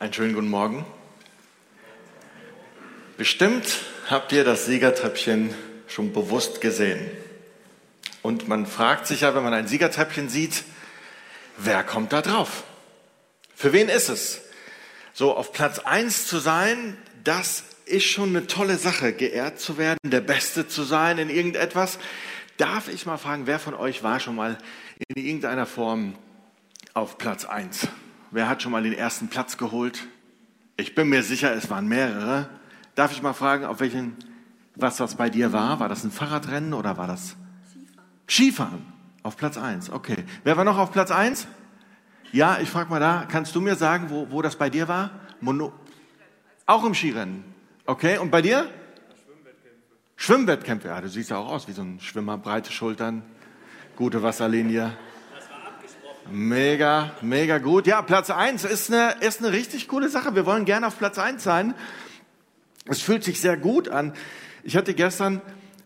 Einen schönen guten Morgen. Bestimmt habt ihr das Siegertreppchen schon bewusst gesehen. Und man fragt sich ja, wenn man ein Siegertreppchen sieht, wer kommt da drauf? Für wen ist es? So auf Platz 1 zu sein, das ist schon eine tolle Sache, geehrt zu werden, der Beste zu sein in irgendetwas. Darf ich mal fragen, wer von euch war schon mal in irgendeiner Form auf Platz 1? Wer hat schon mal den ersten Platz geholt? Ich bin mir sicher, es waren mehrere. Darf ich mal fragen, auf welchen, was das bei dir war? War das ein Fahrradrennen oder war das Skifahren? Skifahren. Auf Platz 1, okay. Wer war noch auf Platz 1? Ja, ich frage mal da, kannst du mir sagen, wo, wo das bei dir war? Mono auch im Skirennen. Okay, und bei dir? Schwimmwettkämpfe. Schwimmwettkämpfe, ja, du siehst ja auch aus wie so ein Schwimmer, breite Schultern, gute Wasserlinie. Mega, mega gut. Ja, Platz 1 ist eine, ist eine richtig coole Sache. Wir wollen gerne auf Platz 1 sein. Es fühlt sich sehr gut an. Ich hatte gestern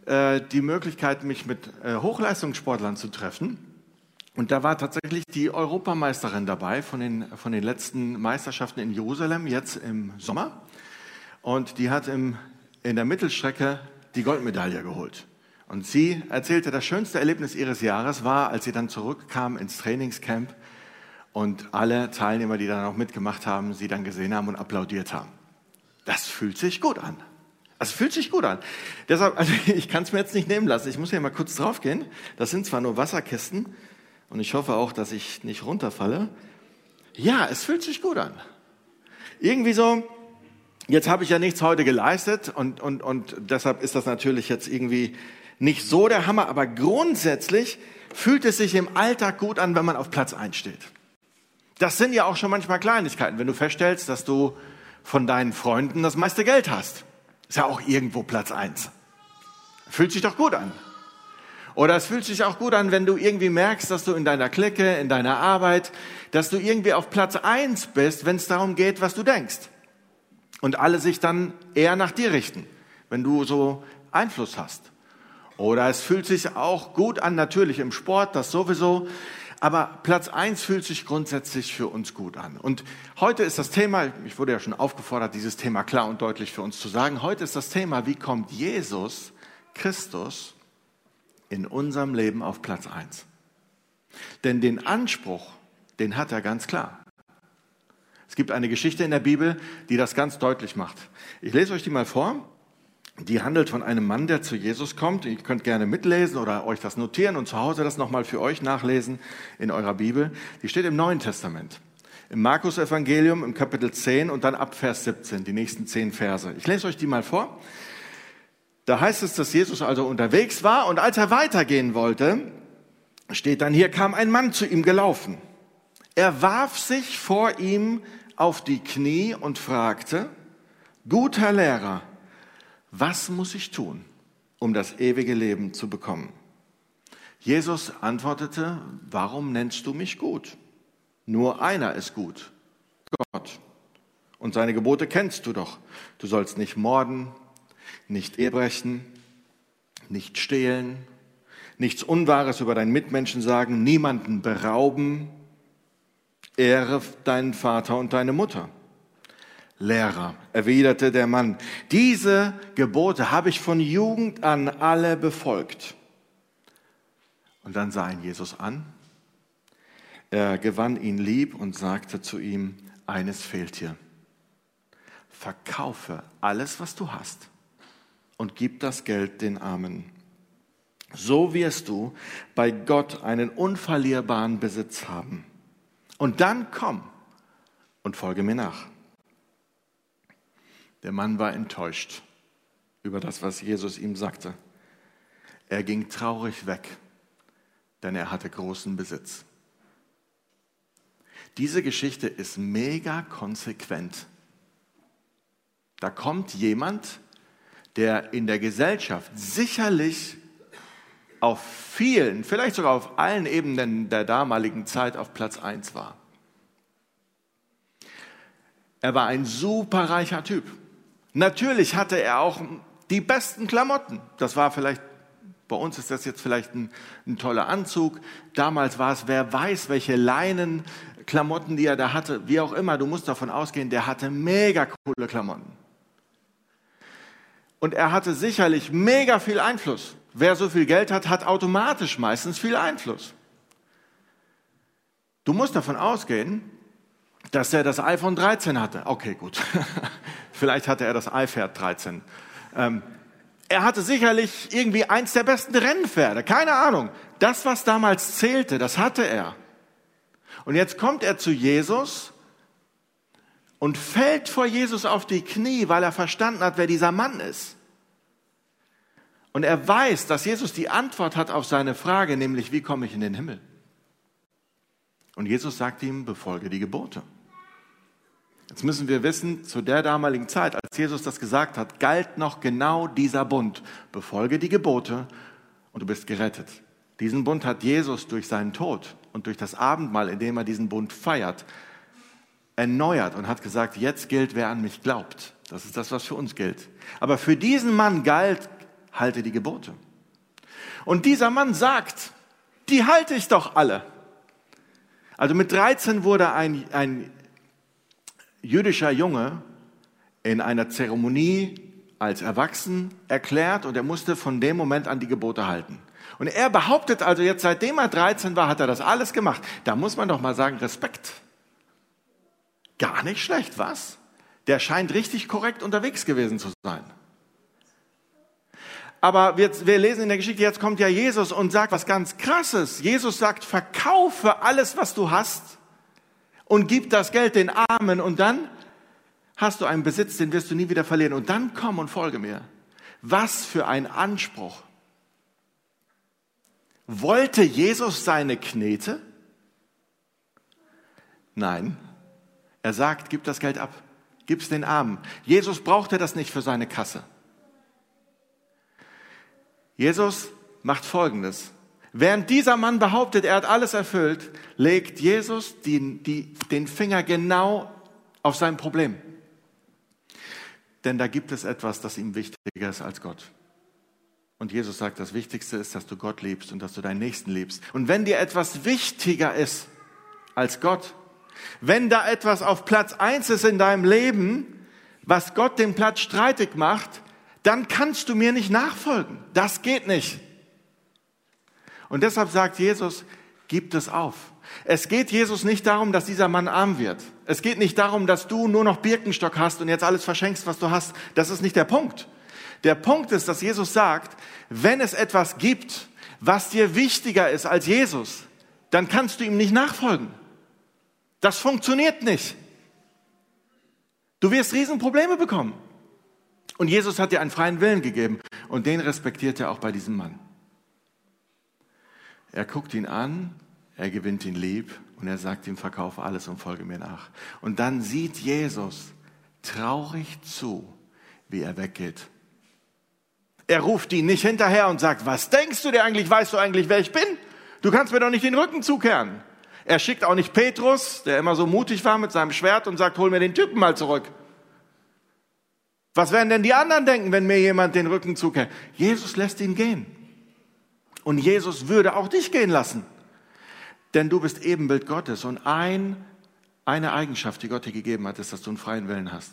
äh, die Möglichkeit, mich mit äh, Hochleistungssportlern zu treffen. Und da war tatsächlich die Europameisterin dabei von den, von den letzten Meisterschaften in Jerusalem, jetzt im Sommer. Und die hat im, in der Mittelstrecke die Goldmedaille geholt. Und sie erzählte, das schönste Erlebnis ihres Jahres war, als sie dann zurückkam ins Trainingscamp und alle Teilnehmer, die dann auch mitgemacht haben, sie dann gesehen haben und applaudiert haben. Das fühlt sich gut an. Das fühlt sich gut an. Deshalb, also ich kann es mir jetzt nicht nehmen lassen. Ich muss hier mal kurz draufgehen. Das sind zwar nur Wasserkisten und ich hoffe auch, dass ich nicht runterfalle. Ja, es fühlt sich gut an. Irgendwie so, jetzt habe ich ja nichts heute geleistet und, und, und deshalb ist das natürlich jetzt irgendwie nicht so der Hammer, aber grundsätzlich fühlt es sich im Alltag gut an, wenn man auf Platz 1 steht. Das sind ja auch schon manchmal Kleinigkeiten, wenn du feststellst, dass du von deinen Freunden das meiste Geld hast. Ist ja auch irgendwo Platz 1. Fühlt sich doch gut an. Oder es fühlt sich auch gut an, wenn du irgendwie merkst, dass du in deiner Clique, in deiner Arbeit, dass du irgendwie auf Platz 1 bist, wenn es darum geht, was du denkst. Und alle sich dann eher nach dir richten, wenn du so Einfluss hast. Oder es fühlt sich auch gut an, natürlich im Sport, das sowieso. Aber Platz eins fühlt sich grundsätzlich für uns gut an. Und heute ist das Thema, ich wurde ja schon aufgefordert, dieses Thema klar und deutlich für uns zu sagen. Heute ist das Thema, wie kommt Jesus, Christus, in unserem Leben auf Platz eins? Denn den Anspruch, den hat er ganz klar. Es gibt eine Geschichte in der Bibel, die das ganz deutlich macht. Ich lese euch die mal vor. Die handelt von einem Mann, der zu Jesus kommt. Ihr könnt gerne mitlesen oder euch das notieren und zu Hause das nochmal für euch nachlesen in eurer Bibel. Die steht im Neuen Testament. Im Markus Evangelium im Kapitel 10 und dann ab Vers 17, die nächsten zehn Verse. Ich lese euch die mal vor. Da heißt es, dass Jesus also unterwegs war und als er weitergehen wollte, steht dann hier, kam ein Mann zu ihm gelaufen. Er warf sich vor ihm auf die Knie und fragte, guter Lehrer, was muss ich tun, um das ewige Leben zu bekommen? Jesus antwortete, warum nennst du mich gut? Nur einer ist gut, Gott. Und seine Gebote kennst du doch. Du sollst nicht morden, nicht ehebrechen, nicht stehlen, nichts Unwahres über deinen Mitmenschen sagen, niemanden berauben, ehre deinen Vater und deine Mutter. Lehrer, erwiderte der Mann, diese Gebote habe ich von Jugend an alle befolgt. Und dann sah ihn Jesus an. Er gewann ihn lieb und sagte zu ihm, eines fehlt dir. Verkaufe alles, was du hast und gib das Geld den Armen. So wirst du bei Gott einen unverlierbaren Besitz haben. Und dann komm und folge mir nach. Der Mann war enttäuscht über das, was Jesus ihm sagte. Er ging traurig weg, denn er hatte großen Besitz. Diese Geschichte ist mega konsequent. Da kommt jemand, der in der Gesellschaft sicherlich auf vielen, vielleicht sogar auf allen Ebenen der damaligen Zeit auf Platz 1 war. Er war ein superreicher Typ. Natürlich hatte er auch die besten Klamotten. Das war vielleicht, bei uns ist das jetzt vielleicht ein, ein toller Anzug. Damals war es, wer weiß, welche Leinen, Klamotten, die er da hatte, wie auch immer, du musst davon ausgehen, der hatte mega coole Klamotten. Und er hatte sicherlich mega viel Einfluss. Wer so viel Geld hat, hat automatisch meistens viel Einfluss. Du musst davon ausgehen, dass er das iPhone 13 hatte. Okay, gut. Vielleicht hatte er das iPad 13. Ähm, er hatte sicherlich irgendwie eins der besten Rennpferde. Keine Ahnung. Das, was damals zählte, das hatte er. Und jetzt kommt er zu Jesus und fällt vor Jesus auf die Knie, weil er verstanden hat, wer dieser Mann ist. Und er weiß, dass Jesus die Antwort hat auf seine Frage, nämlich wie komme ich in den Himmel? Und Jesus sagt ihm, befolge die Gebote. Jetzt müssen wir wissen, zu der damaligen Zeit, als Jesus das gesagt hat, galt noch genau dieser Bund. Befolge die Gebote und du bist gerettet. Diesen Bund hat Jesus durch seinen Tod und durch das Abendmahl, in dem er diesen Bund feiert, erneuert und hat gesagt, jetzt gilt, wer an mich glaubt. Das ist das, was für uns gilt. Aber für diesen Mann galt, halte die Gebote. Und dieser Mann sagt, die halte ich doch alle. Also mit 13 wurde ein, ein jüdischer Junge in einer Zeremonie als erwachsen erklärt und er musste von dem Moment an die Gebote halten. Und er behauptet also jetzt, seitdem er 13 war, hat er das alles gemacht. Da muss man doch mal sagen, Respekt. Gar nicht schlecht, was? Der scheint richtig korrekt unterwegs gewesen zu sein. Aber wir, wir lesen in der Geschichte, jetzt kommt ja Jesus und sagt was ganz Krasses. Jesus sagt, verkaufe alles, was du hast und gib das Geld den Armen und dann hast du einen Besitz, den wirst du nie wieder verlieren. Und dann komm und folge mir. Was für ein Anspruch. Wollte Jesus seine Knete? Nein. Er sagt, gib das Geld ab. Gib's den Armen. Jesus brauchte das nicht für seine Kasse. Jesus macht Folgendes. Während dieser Mann behauptet, er hat alles erfüllt, legt Jesus den, die, den Finger genau auf sein Problem. Denn da gibt es etwas, das ihm wichtiger ist als Gott. Und Jesus sagt, das Wichtigste ist, dass du Gott liebst und dass du deinen Nächsten liebst. Und wenn dir etwas wichtiger ist als Gott, wenn da etwas auf Platz eins ist in deinem Leben, was Gott den Platz streitig macht, dann kannst du mir nicht nachfolgen. Das geht nicht. Und deshalb sagt Jesus, gib es auf. Es geht Jesus nicht darum, dass dieser Mann arm wird. Es geht nicht darum, dass du nur noch Birkenstock hast und jetzt alles verschenkst, was du hast. Das ist nicht der Punkt. Der Punkt ist, dass Jesus sagt, wenn es etwas gibt, was dir wichtiger ist als Jesus, dann kannst du ihm nicht nachfolgen. Das funktioniert nicht. Du wirst Riesenprobleme bekommen. Und Jesus hat dir einen freien Willen gegeben und den respektiert er auch bei diesem Mann. Er guckt ihn an, er gewinnt ihn lieb und er sagt ihm, verkaufe alles und folge mir nach. Und dann sieht Jesus traurig zu, wie er weggeht. Er ruft ihn nicht hinterher und sagt, was denkst du dir eigentlich, weißt du eigentlich, wer ich bin? Du kannst mir doch nicht den Rücken zukehren. Er schickt auch nicht Petrus, der immer so mutig war mit seinem Schwert und sagt, hol mir den Typen mal zurück. Was werden denn die anderen denken, wenn mir jemand den Rücken zukehrt? Jesus lässt ihn gehen. Und Jesus würde auch dich gehen lassen. Denn du bist Ebenbild Gottes. Und ein, eine Eigenschaft, die Gott dir gegeben hat, ist, dass du einen freien Willen hast.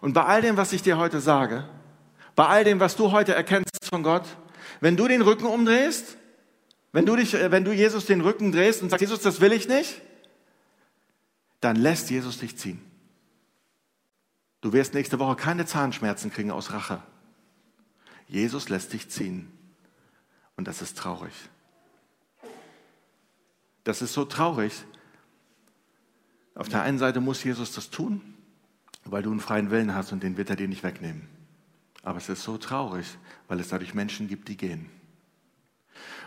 Und bei all dem, was ich dir heute sage, bei all dem, was du heute erkennst von Gott, wenn du den Rücken umdrehst, wenn du, dich, wenn du Jesus den Rücken drehst und sagst, Jesus, das will ich nicht, dann lässt Jesus dich ziehen. Du wirst nächste Woche keine Zahnschmerzen kriegen aus Rache. Jesus lässt dich ziehen. Und das ist traurig. Das ist so traurig. Auf der einen Seite muss Jesus das tun, weil du einen freien Willen hast und den wird er dir nicht wegnehmen. Aber es ist so traurig, weil es dadurch Menschen gibt, die gehen.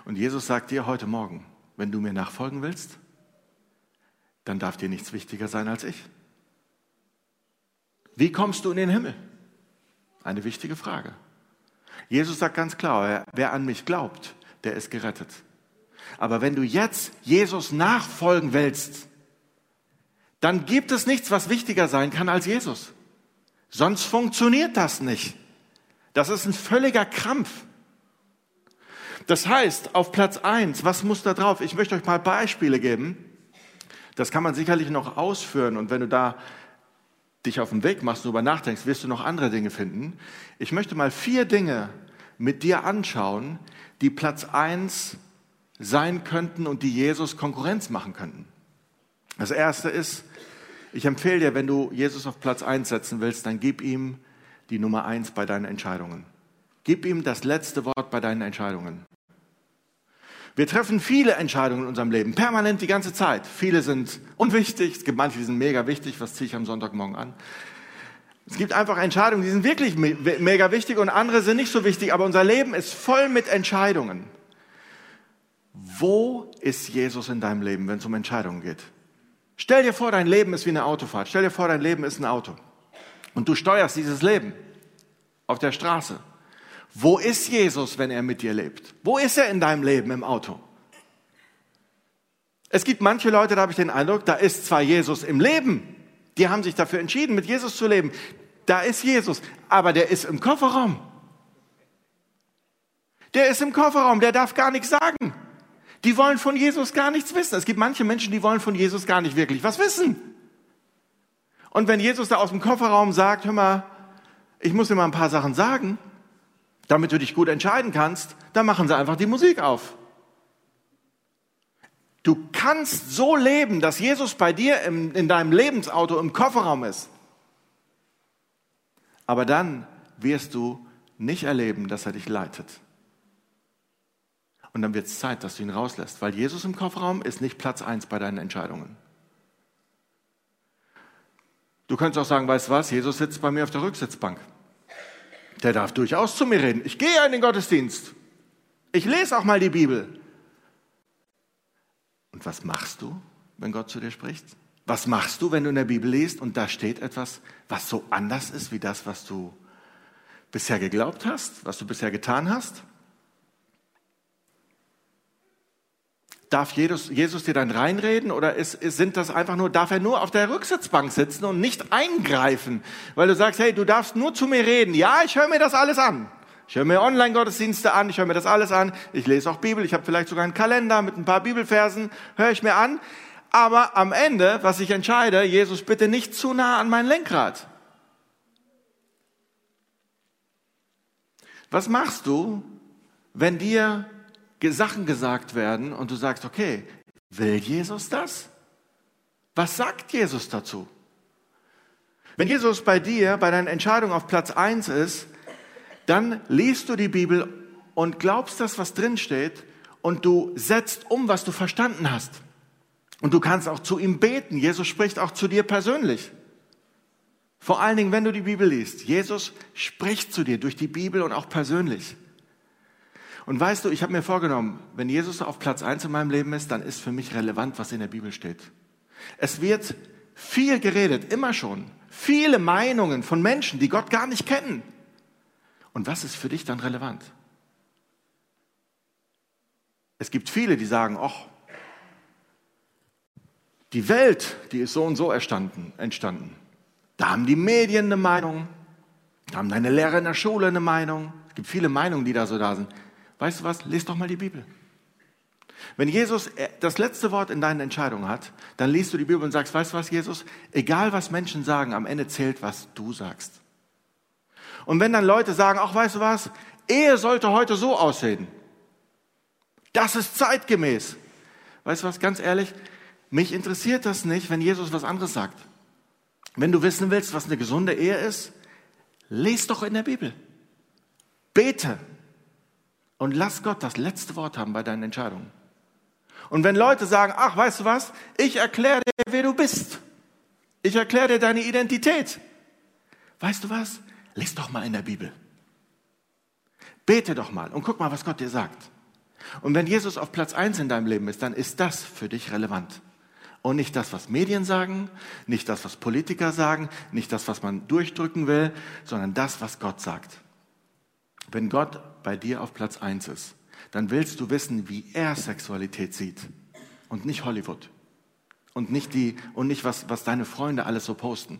Und Jesus sagt dir heute Morgen, wenn du mir nachfolgen willst, dann darf dir nichts wichtiger sein als ich. Wie kommst du in den Himmel? Eine wichtige Frage. Jesus sagt ganz klar, wer an mich glaubt, der ist gerettet. Aber wenn du jetzt Jesus nachfolgen willst, dann gibt es nichts, was wichtiger sein kann als Jesus. Sonst funktioniert das nicht. Das ist ein völliger Krampf. Das heißt, auf Platz eins, was muss da drauf? Ich möchte euch mal Beispiele geben. Das kann man sicherlich noch ausführen und wenn du da dich auf den Weg machst und darüber nachdenkst, wirst du noch andere Dinge finden. Ich möchte mal vier Dinge mit dir anschauen, die Platz eins sein könnten und die Jesus Konkurrenz machen könnten. Das erste ist, ich empfehle dir, wenn du Jesus auf Platz eins setzen willst, dann gib ihm die Nummer eins bei deinen Entscheidungen. Gib ihm das letzte Wort bei deinen Entscheidungen. Wir treffen viele Entscheidungen in unserem Leben, permanent die ganze Zeit. Viele sind unwichtig, es gibt manche, die sind mega wichtig, was ziehe ich am Sonntagmorgen an. Es gibt einfach Entscheidungen, die sind wirklich mega wichtig und andere sind nicht so wichtig, aber unser Leben ist voll mit Entscheidungen. Wo ist Jesus in deinem Leben, wenn es um Entscheidungen geht? Stell dir vor, dein Leben ist wie eine Autofahrt. Stell dir vor, dein Leben ist ein Auto. Und du steuerst dieses Leben auf der Straße. Wo ist Jesus, wenn er mit dir lebt? Wo ist er in deinem Leben im Auto? Es gibt manche Leute, da habe ich den Eindruck, da ist zwar Jesus im Leben, die haben sich dafür entschieden, mit Jesus zu leben. Da ist Jesus, aber der ist im Kofferraum. Der ist im Kofferraum, der darf gar nichts sagen. Die wollen von Jesus gar nichts wissen. Es gibt manche Menschen, die wollen von Jesus gar nicht wirklich was wissen. Und wenn Jesus da aus dem Kofferraum sagt, hör mal, ich muss dir mal ein paar Sachen sagen, damit du dich gut entscheiden kannst, dann machen sie einfach die Musik auf. Du kannst so leben, dass Jesus bei dir im, in deinem Lebensauto im Kofferraum ist. Aber dann wirst du nicht erleben, dass er dich leitet. Und dann wird es Zeit, dass du ihn rauslässt, weil Jesus im Kofferraum ist nicht Platz eins bei deinen Entscheidungen. Du könntest auch sagen, weißt du was, Jesus sitzt bei mir auf der Rücksitzbank. Der darf durchaus zu mir reden. Ich gehe in den Gottesdienst. Ich lese auch mal die Bibel. Und was machst du, wenn Gott zu dir spricht? Was machst du, wenn du in der Bibel liest und da steht etwas, was so anders ist wie das, was du bisher geglaubt hast, was du bisher getan hast? Darf Jesus, Jesus dir dann reinreden oder ist, ist, sind das einfach nur, darf er nur auf der Rücksitzbank sitzen und nicht eingreifen? Weil du sagst, hey, du darfst nur zu mir reden. Ja, ich höre mir das alles an. Ich höre mir Online-Gottesdienste an, ich höre mir das alles an. Ich lese auch Bibel, ich habe vielleicht sogar einen Kalender mit ein paar Bibelversen, höre ich mir an. Aber am Ende, was ich entscheide, Jesus, bitte nicht zu nah an mein Lenkrad. Was machst du, wenn dir Sachen gesagt werden und du sagst, okay, will Jesus das? Was sagt Jesus dazu? Wenn Jesus bei dir, bei deinen Entscheidungen auf Platz eins ist, dann liest du die Bibel und glaubst das, was drin steht, und du setzt um, was du verstanden hast. Und du kannst auch zu ihm beten. Jesus spricht auch zu dir persönlich. Vor allen Dingen, wenn du die Bibel liest. Jesus spricht zu dir durch die Bibel und auch persönlich. Und weißt du, ich habe mir vorgenommen, wenn Jesus auf Platz eins in meinem Leben ist, dann ist für mich relevant, was in der Bibel steht. Es wird viel geredet, immer schon. Viele Meinungen von Menschen, die Gott gar nicht kennen. Und was ist für dich dann relevant? Es gibt viele, die sagen, ach, die Welt, die ist so und so entstanden. Da haben die Medien eine Meinung, da haben deine Lehrer in der Schule eine Meinung. Es gibt viele Meinungen, die da so da sind. Weißt du was? Lies doch mal die Bibel. Wenn Jesus äh, das letzte Wort in deinen Entscheidungen hat, dann liest du die Bibel und sagst, weißt du was, Jesus? Egal was Menschen sagen, am Ende zählt, was du sagst. Und wenn dann Leute sagen, ach, weißt du was? Ehe sollte heute so aussehen. Das ist zeitgemäß. Weißt du was, ganz ehrlich? Mich interessiert das nicht, wenn Jesus was anderes sagt. Wenn du wissen willst, was eine gesunde Ehe ist, lese doch in der Bibel. Bete. Und lass Gott das letzte Wort haben bei deinen Entscheidungen. Und wenn Leute sagen, ach, weißt du was, ich erkläre dir, wer du bist. Ich erkläre dir deine Identität. Weißt du was? Lies doch mal in der Bibel. Bete doch mal und guck mal, was Gott dir sagt. Und wenn Jesus auf Platz eins in deinem Leben ist, dann ist das für dich relevant. Und nicht das, was Medien sagen, nicht das, was Politiker sagen, nicht das, was man durchdrücken will, sondern das, was Gott sagt. Wenn Gott bei dir auf Platz eins ist, dann willst du wissen, wie er Sexualität sieht und nicht Hollywood und nicht die und nicht was was deine Freunde alles so posten.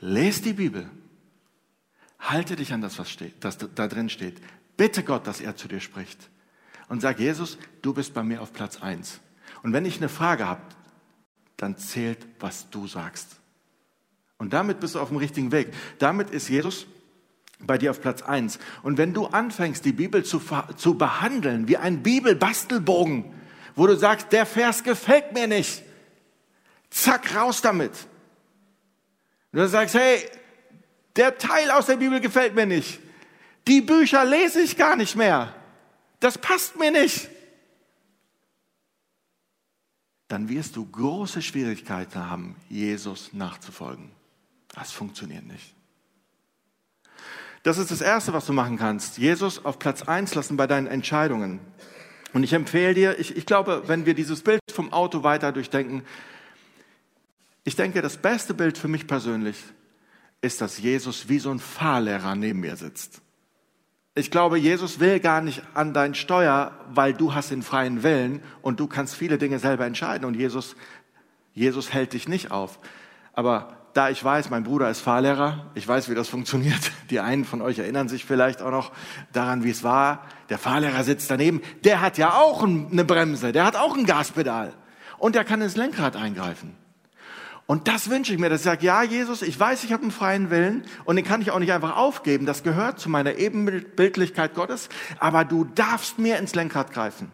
Lest die Bibel. Halte dich an das, was steht, das da drin steht. Bitte Gott, dass er zu dir spricht. Und sag, Jesus, du bist bei mir auf Platz eins. Und wenn ich eine Frage habe, dann zählt, was du sagst. Und damit bist du auf dem richtigen Weg. Damit ist Jesus bei dir auf Platz eins. Und wenn du anfängst, die Bibel zu, zu behandeln wie ein Bibelbastelbogen, wo du sagst, der Vers gefällt mir nicht, zack, raus damit. Und du sagst, hey, der Teil aus der Bibel gefällt mir nicht. Die Bücher lese ich gar nicht mehr. Das passt mir nicht. Dann wirst du große Schwierigkeiten haben, Jesus nachzufolgen. Das funktioniert nicht. Das ist das Erste, was du machen kannst. Jesus auf Platz eins lassen bei deinen Entscheidungen. Und ich empfehle dir, ich, ich glaube, wenn wir dieses Bild vom Auto weiter durchdenken, ich denke, das beste Bild für mich persönlich ist, dass Jesus wie so ein Fahrlehrer neben mir sitzt. Ich glaube, Jesus will gar nicht an dein Steuer, weil du hast den freien Willen und du kannst viele Dinge selber entscheiden und Jesus, Jesus hält dich nicht auf. Aber da ich weiß, mein Bruder ist Fahrlehrer, ich weiß, wie das funktioniert. Die einen von euch erinnern sich vielleicht auch noch daran, wie es war. Der Fahrlehrer sitzt daneben, der hat ja auch eine Bremse, der hat auch ein Gaspedal und der kann ins Lenkrad eingreifen. Und das wünsche ich mir, dass ich sage, ja, Jesus, ich weiß, ich habe einen freien Willen und den kann ich auch nicht einfach aufgeben. Das gehört zu meiner Ebenbildlichkeit Gottes, aber du darfst mir ins Lenkrad greifen.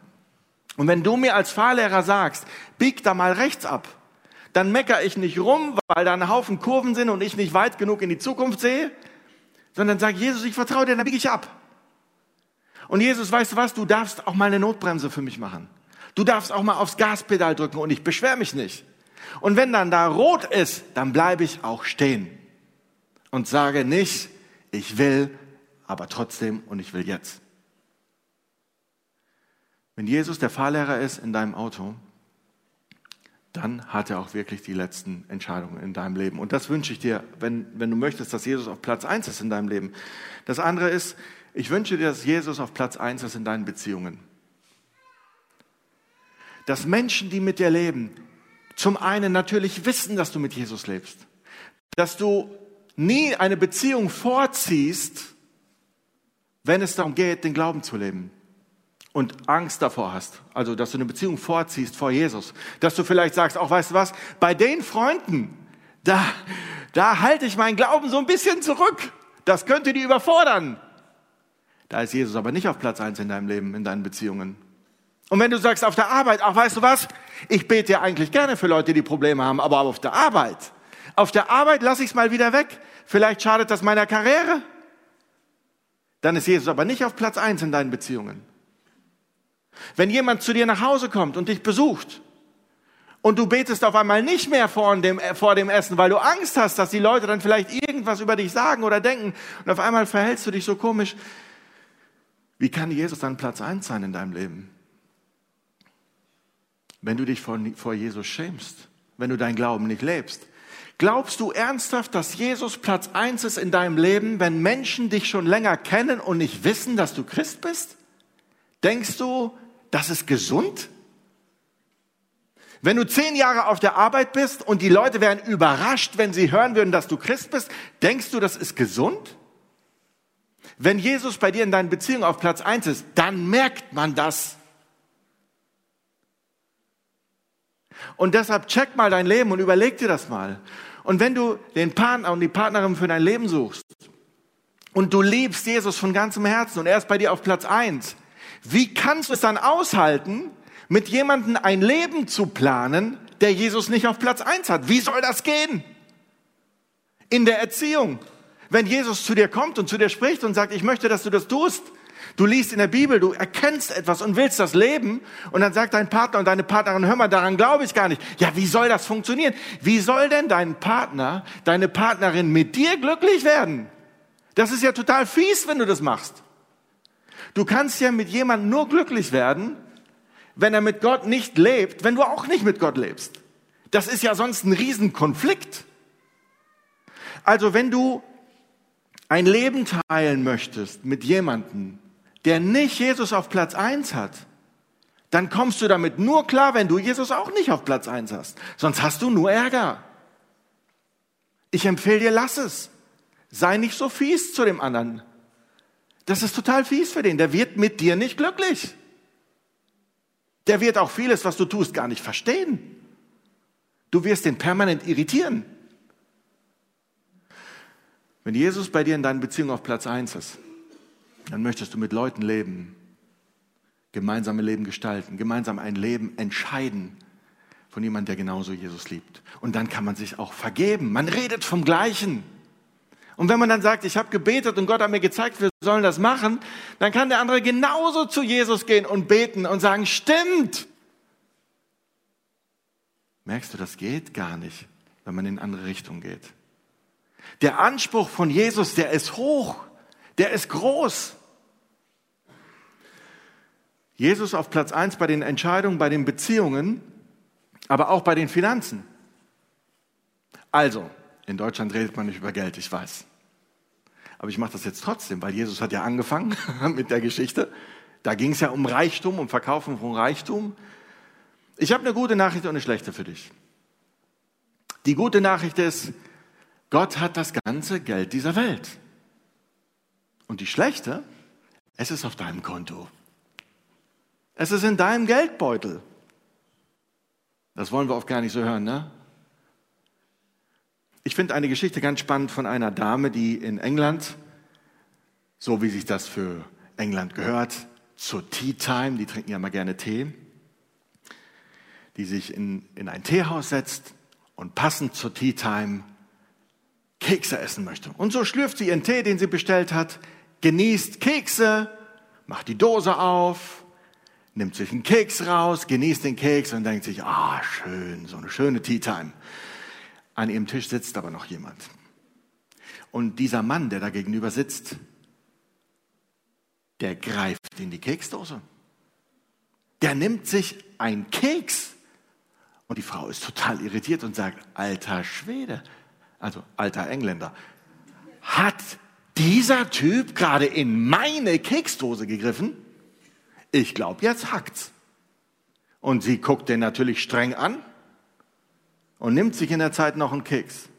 Und wenn du mir als Fahrlehrer sagst, bieg da mal rechts ab, dann meckere ich nicht rum, weil da ein Haufen Kurven sind und ich nicht weit genug in die Zukunft sehe, sondern sage, Jesus, ich vertraue dir, dann biege ich ab. Und Jesus, weißt du was, du darfst auch mal eine Notbremse für mich machen. Du darfst auch mal aufs Gaspedal drücken und ich beschwere mich nicht. Und wenn dann da rot ist, dann bleibe ich auch stehen und sage nicht, ich will, aber trotzdem und ich will jetzt. Wenn Jesus der Fahrlehrer ist in deinem Auto, dann hat er auch wirklich die letzten Entscheidungen in deinem Leben. Und das wünsche ich dir, wenn, wenn du möchtest, dass Jesus auf Platz eins ist in deinem Leben. Das andere ist, ich wünsche dir, dass Jesus auf Platz eins ist in deinen Beziehungen. Dass Menschen, die mit dir leben, zum einen natürlich wissen, dass du mit Jesus lebst, dass du nie eine Beziehung vorziehst, wenn es darum geht, den Glauben zu leben und Angst davor hast, also dass du eine Beziehung vorziehst vor Jesus, dass du vielleicht sagst, auch weißt du was, bei den Freunden, da, da halte ich meinen Glauben so ein bisschen zurück, das könnte die überfordern. Da ist Jesus aber nicht auf Platz eins in deinem Leben, in deinen Beziehungen. Und wenn du sagst auf der Arbeit, ach weißt du was, ich bete ja eigentlich gerne für Leute, die Probleme haben, aber auf der Arbeit, auf der Arbeit lasse ich es mal wieder weg. Vielleicht schadet das meiner Karriere. Dann ist Jesus aber nicht auf Platz eins in deinen Beziehungen. Wenn jemand zu dir nach Hause kommt und dich besucht und du betest auf einmal nicht mehr vor dem, vor dem Essen, weil du Angst hast, dass die Leute dann vielleicht irgendwas über dich sagen oder denken und auf einmal verhältst du dich so komisch, wie kann Jesus dann Platz eins sein in deinem Leben? wenn du dich vor, vor Jesus schämst, wenn du dein Glauben nicht lebst. Glaubst du ernsthaft, dass Jesus Platz eins ist in deinem Leben, wenn Menschen dich schon länger kennen und nicht wissen, dass du Christ bist? Denkst du, das ist gesund? Wenn du zehn Jahre auf der Arbeit bist und die Leute wären überrascht, wenn sie hören würden, dass du Christ bist, denkst du, das ist gesund? Wenn Jesus bei dir in deinen Beziehungen auf Platz eins ist, dann merkt man das. Und deshalb check mal dein Leben und überleg dir das mal. Und wenn du den Partner und die Partnerin für dein Leben suchst und du liebst Jesus von ganzem Herzen und er ist bei dir auf Platz eins, wie kannst du es dann aushalten, mit jemandem ein Leben zu planen, der Jesus nicht auf Platz eins hat? Wie soll das gehen? In der Erziehung. Wenn Jesus zu dir kommt und zu dir spricht und sagt, ich möchte, dass du das tust, Du liest in der Bibel, du erkennst etwas und willst das leben und dann sagt dein Partner und deine Partnerin, hör mal, daran glaube ich gar nicht. Ja, wie soll das funktionieren? Wie soll denn dein Partner, deine Partnerin mit dir glücklich werden? Das ist ja total fies, wenn du das machst. Du kannst ja mit jemandem nur glücklich werden, wenn er mit Gott nicht lebt, wenn du auch nicht mit Gott lebst. Das ist ja sonst ein Riesenkonflikt. Also wenn du ein Leben teilen möchtest mit jemandem, der nicht Jesus auf Platz eins hat, dann kommst du damit nur klar, wenn du Jesus auch nicht auf Platz eins hast. Sonst hast du nur Ärger. Ich empfehle dir, lass es. Sei nicht so fies zu dem anderen. Das ist total fies für den. Der wird mit dir nicht glücklich. Der wird auch vieles, was du tust, gar nicht verstehen. Du wirst ihn permanent irritieren. Wenn Jesus bei dir in deinen Beziehungen auf Platz eins ist, dann möchtest du mit Leuten leben, gemeinsame Leben gestalten, gemeinsam ein Leben entscheiden von jemandem, der genauso Jesus liebt. Und dann kann man sich auch vergeben. Man redet vom Gleichen. Und wenn man dann sagt, ich habe gebetet und Gott hat mir gezeigt, wir sollen das machen, dann kann der andere genauso zu Jesus gehen und beten und sagen, stimmt. Merkst du, das geht gar nicht, wenn man in andere Richtung geht. Der Anspruch von Jesus, der ist hoch, der ist groß. Jesus auf Platz eins bei den Entscheidungen, bei den Beziehungen, aber auch bei den Finanzen. Also, in Deutschland redet man nicht über Geld, ich weiß. Aber ich mache das jetzt trotzdem, weil Jesus hat ja angefangen mit der Geschichte. Da ging es ja um Reichtum, um Verkaufen von Reichtum. Ich habe eine gute Nachricht und eine schlechte für dich. Die gute Nachricht ist, Gott hat das ganze Geld dieser Welt. Und die schlechte, es ist auf deinem Konto. Es ist in deinem Geldbeutel. Das wollen wir oft gar nicht so hören, ne? Ich finde eine Geschichte ganz spannend von einer Dame, die in England, so wie sich das für England gehört, zur Tea Time, die trinken ja mal gerne Tee, die sich in, in ein Teehaus setzt und passend zur Tea Time Kekse essen möchte. Und so schlürft sie ihren Tee, den sie bestellt hat, genießt Kekse, macht die Dose auf, nimmt sich einen Keks raus, genießt den Keks und denkt sich, ah, schön, so eine schöne Tea Time. An ihrem Tisch sitzt aber noch jemand. Und dieser Mann, der da gegenüber sitzt, der greift in die Keksdose. Der nimmt sich einen Keks. Und die Frau ist total irritiert und sagt, alter Schwede, also alter Engländer, hat dieser Typ gerade in meine Keksdose gegriffen? Ich glaube, jetzt hackt's. Und sie guckt den natürlich streng an und nimmt sich in der Zeit noch einen Keks.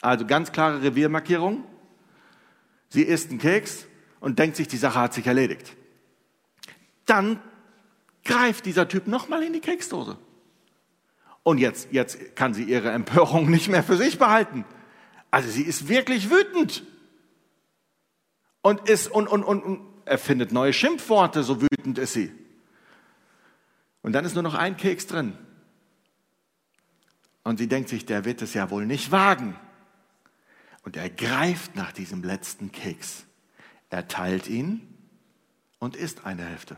Also ganz klare Reviermarkierung. Sie isst einen Keks und denkt sich, die Sache hat sich erledigt. Dann greift dieser Typ nochmal in die Keksdose. Und jetzt, jetzt kann sie ihre Empörung nicht mehr für sich behalten. Also sie ist wirklich wütend. Und ist, und, und, und, und erfindet neue Schimpfworte, so wütend ist sie. Und dann ist nur noch ein Keks drin. Und sie denkt sich, der wird es ja wohl nicht wagen. Und er greift nach diesem letzten Keks. Er teilt ihn und isst eine Hälfte.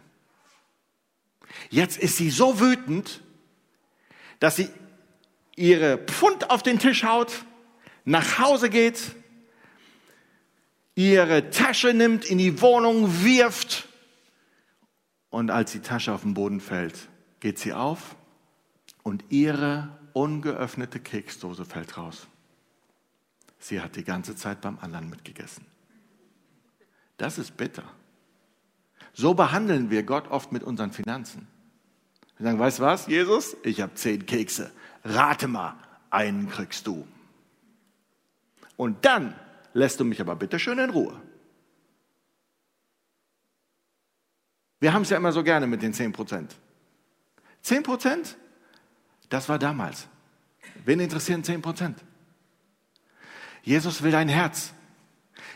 Jetzt ist sie so wütend, dass sie ihre Pfund auf den Tisch haut, nach Hause geht, ihre Tasche nimmt, in die Wohnung wirft und als die Tasche auf den Boden fällt, geht sie auf und ihre ungeöffnete Keksdose fällt raus. Sie hat die ganze Zeit beim anderen mitgegessen. Das ist bitter. So behandeln wir Gott oft mit unseren Finanzen. Wir sagen, weißt du was, Jesus? Ich habe zehn Kekse. Rate mal, einen kriegst du. Und dann lässt du mich aber bitte schön in Ruhe. Wir haben es ja immer so gerne mit den 10 Prozent. 10 Prozent? Das war damals. Wen interessieren 10 Prozent? Jesus will dein Herz.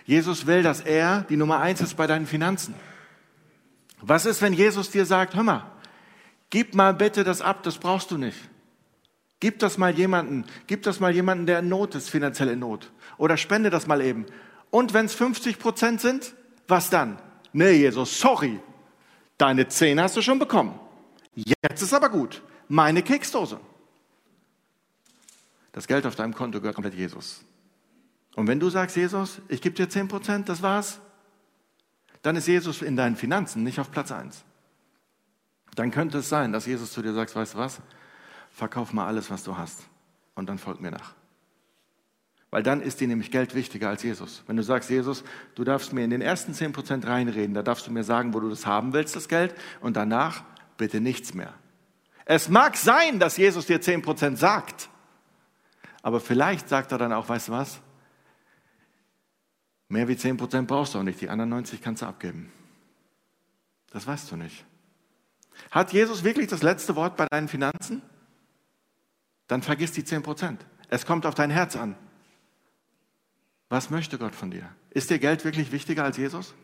Jesus will, dass er die Nummer eins ist bei deinen Finanzen. Was ist, wenn Jesus dir sagt, hör mal, gib mal bitte das ab, das brauchst du nicht. Gib das mal jemanden, gib das mal jemanden, der in Not ist, finanziell in Not. Oder spende das mal eben. Und wenn es 50 Prozent sind, was dann? Nee, Jesus, sorry. Deine 10 hast du schon bekommen. Jetzt ist aber gut meine Keksdose. Das Geld auf deinem Konto gehört komplett Jesus. Und wenn du sagst, Jesus, ich gebe dir 10 Prozent, das war's, dann ist Jesus in deinen Finanzen nicht auf Platz 1. Dann könnte es sein, dass Jesus zu dir sagt, weißt du was, verkauf mal alles, was du hast und dann folg mir nach. Weil dann ist dir nämlich Geld wichtiger als Jesus. Wenn du sagst, Jesus, du darfst mir in den ersten 10 Prozent reinreden, da darfst du mir sagen, wo du das haben willst, das Geld, und danach bitte nichts mehr. Es mag sein, dass Jesus dir 10% sagt, aber vielleicht sagt er dann auch, weißt du was? Mehr wie 10% brauchst du auch nicht, die anderen 90 kannst du abgeben. Das weißt du nicht. Hat Jesus wirklich das letzte Wort bei deinen Finanzen? Dann vergiss die 10 Prozent. Es kommt auf dein Herz an. Was möchte Gott von dir? Ist dir Geld wirklich wichtiger als Jesus?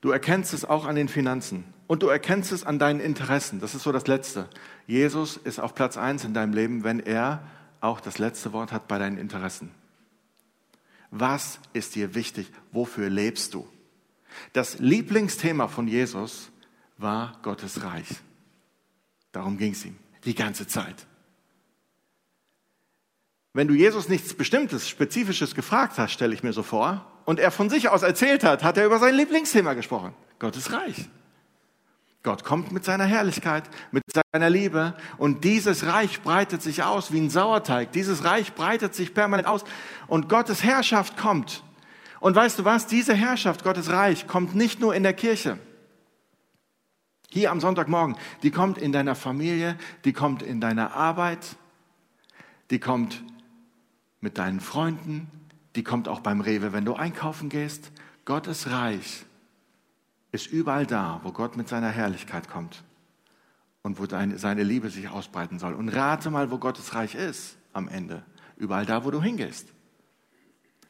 Du erkennst es auch an den Finanzen und du erkennst es an deinen Interessen. Das ist so das Letzte. Jesus ist auf Platz eins in deinem Leben, wenn er auch das letzte Wort hat bei deinen Interessen. Was ist dir wichtig? Wofür lebst du? Das Lieblingsthema von Jesus war Gottes Reich. Darum ging es ihm die ganze Zeit. Wenn du Jesus nichts Bestimmtes, Spezifisches gefragt hast, stelle ich mir so vor, und er von sich aus erzählt hat, hat er über sein Lieblingsthema gesprochen. Gottes Reich. Gott kommt mit seiner Herrlichkeit, mit seiner Liebe und dieses Reich breitet sich aus wie ein Sauerteig. Dieses Reich breitet sich permanent aus und Gottes Herrschaft kommt. Und weißt du was? Diese Herrschaft, Gottes Reich, kommt nicht nur in der Kirche. Hier am Sonntagmorgen, die kommt in deiner Familie, die kommt in deiner Arbeit, die kommt mit deinen Freunden, die kommt auch beim Rewe, wenn du einkaufen gehst. Gottes Reich ist überall da, wo Gott mit seiner Herrlichkeit kommt und wo seine Liebe sich ausbreiten soll. Und rate mal, wo Gottes Reich ist am Ende. Überall da, wo du hingehst.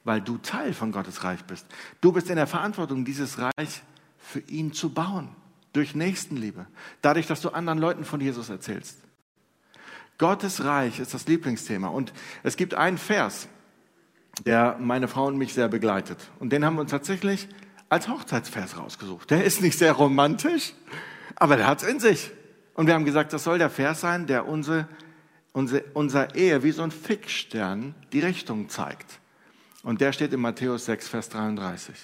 Weil du Teil von Gottes Reich bist. Du bist in der Verantwortung, dieses Reich für ihn zu bauen. Durch Nächstenliebe. Dadurch, dass du anderen Leuten von Jesus erzählst. Gottes Reich ist das Lieblingsthema. Und es gibt einen Vers, der meine Frau und mich sehr begleitet. Und den haben wir uns tatsächlich als Hochzeitsvers rausgesucht. Der ist nicht sehr romantisch, aber der hat es in sich. Und wir haben gesagt, das soll der Vers sein, der unsere, unsere, unser Ehe wie so ein Fixstern die Richtung zeigt. Und der steht in Matthäus 6, Vers 33.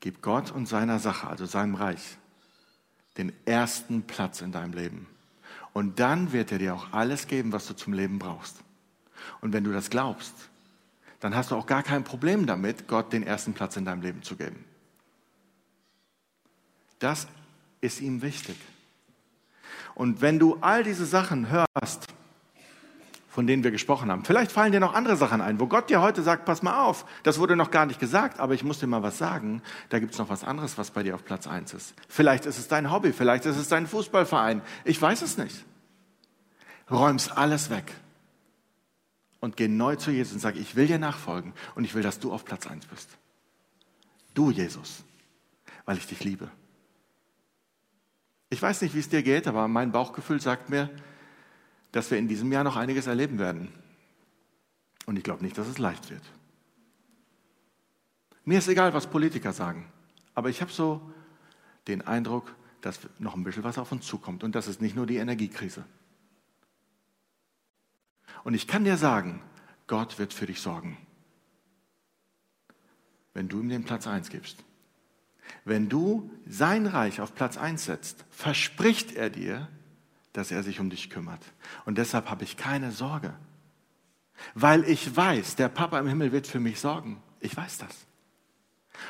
Gib Gott und seiner Sache, also seinem Reich, den ersten Platz in deinem Leben. Und dann wird er dir auch alles geben, was du zum Leben brauchst. Und wenn du das glaubst, dann hast du auch gar kein Problem damit, Gott den ersten Platz in deinem Leben zu geben. Das ist ihm wichtig. Und wenn du all diese Sachen hörst, von denen wir gesprochen haben, vielleicht fallen dir noch andere Sachen ein, wo Gott dir heute sagt, pass mal auf, das wurde noch gar nicht gesagt, aber ich muss dir mal was sagen, da gibt es noch was anderes, was bei dir auf Platz 1 ist. Vielleicht ist es dein Hobby, vielleicht ist es dein Fußballverein, ich weiß es nicht. Räumst alles weg und geh neu zu Jesus und sag, ich will dir nachfolgen und ich will, dass du auf Platz 1 bist. Du, Jesus, weil ich dich liebe. Ich weiß nicht, wie es dir geht, aber mein Bauchgefühl sagt mir, dass wir in diesem Jahr noch einiges erleben werden. Und ich glaube nicht, dass es leicht wird. Mir ist egal, was Politiker sagen, aber ich habe so den Eindruck, dass noch ein bisschen was auf uns zukommt. Und das ist nicht nur die Energiekrise. Und ich kann dir sagen, Gott wird für dich sorgen. Wenn du ihm den Platz 1 gibst. Wenn du sein Reich auf Platz 1 setzt, verspricht er dir, dass er sich um dich kümmert. Und deshalb habe ich keine Sorge. Weil ich weiß, der Papa im Himmel wird für mich sorgen. Ich weiß das.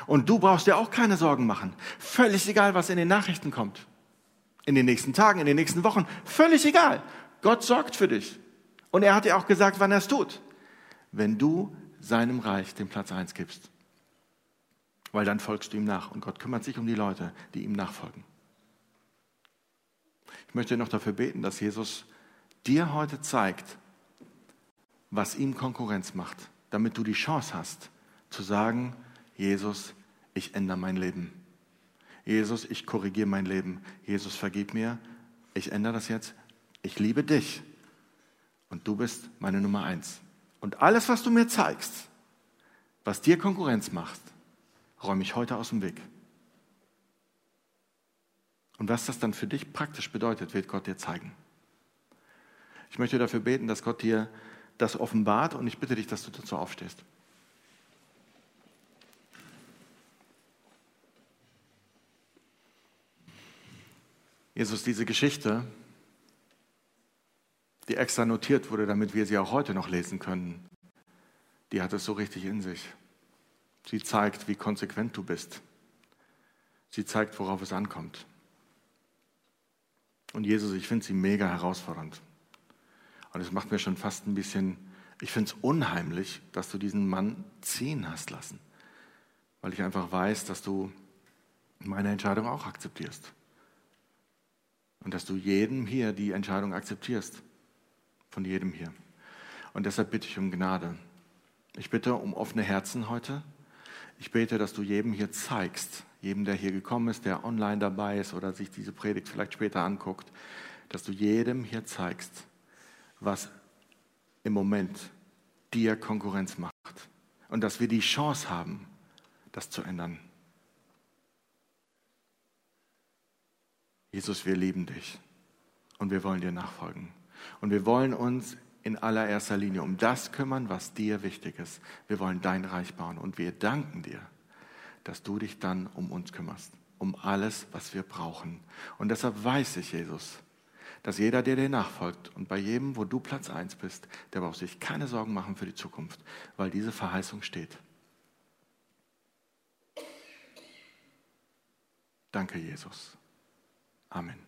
Und du brauchst dir auch keine Sorgen machen. Völlig egal, was in den Nachrichten kommt. In den nächsten Tagen, in den nächsten Wochen. Völlig egal. Gott sorgt für dich. Und er hat dir auch gesagt, wann er es tut. Wenn du seinem Reich den Platz 1 gibst. Weil dann folgst du ihm nach und Gott kümmert sich um die Leute, die ihm nachfolgen. Ich möchte noch dafür beten, dass Jesus dir heute zeigt, was ihm Konkurrenz macht, damit du die Chance hast zu sagen, Jesus, ich ändere mein Leben. Jesus, ich korrigiere mein Leben. Jesus, vergib mir. Ich ändere das jetzt. Ich liebe dich. Und du bist meine Nummer eins. Und alles, was du mir zeigst, was dir Konkurrenz macht, räume ich heute aus dem Weg. Und was das dann für dich praktisch bedeutet, wird Gott dir zeigen. Ich möchte dafür beten, dass Gott dir das offenbart und ich bitte dich, dass du dazu aufstehst. Jesus, diese Geschichte die extra notiert wurde, damit wir sie auch heute noch lesen können, die hat es so richtig in sich. Sie zeigt, wie konsequent du bist. Sie zeigt, worauf es ankommt. Und Jesus, ich finde sie mega herausfordernd. Und es macht mir schon fast ein bisschen, ich finde es unheimlich, dass du diesen Mann ziehen hast lassen. Weil ich einfach weiß, dass du meine Entscheidung auch akzeptierst. Und dass du jedem hier die Entscheidung akzeptierst. Von jedem hier. Und deshalb bitte ich um Gnade. Ich bitte um offene Herzen heute. Ich bete, dass du jedem hier zeigst, jedem, der hier gekommen ist, der online dabei ist oder sich diese Predigt vielleicht später anguckt, dass du jedem hier zeigst, was im Moment dir Konkurrenz macht. Und dass wir die Chance haben, das zu ändern. Jesus, wir lieben dich und wir wollen dir nachfolgen. Und wir wollen uns in allererster Linie um das kümmern, was dir wichtig ist. Wir wollen dein Reich bauen und wir danken dir, dass du dich dann um uns kümmerst, um alles, was wir brauchen. Und deshalb weiß ich, Jesus, dass jeder, der dir nachfolgt und bei jedem, wo du Platz eins bist, der braucht sich keine Sorgen machen für die Zukunft, weil diese Verheißung steht. Danke, Jesus. Amen.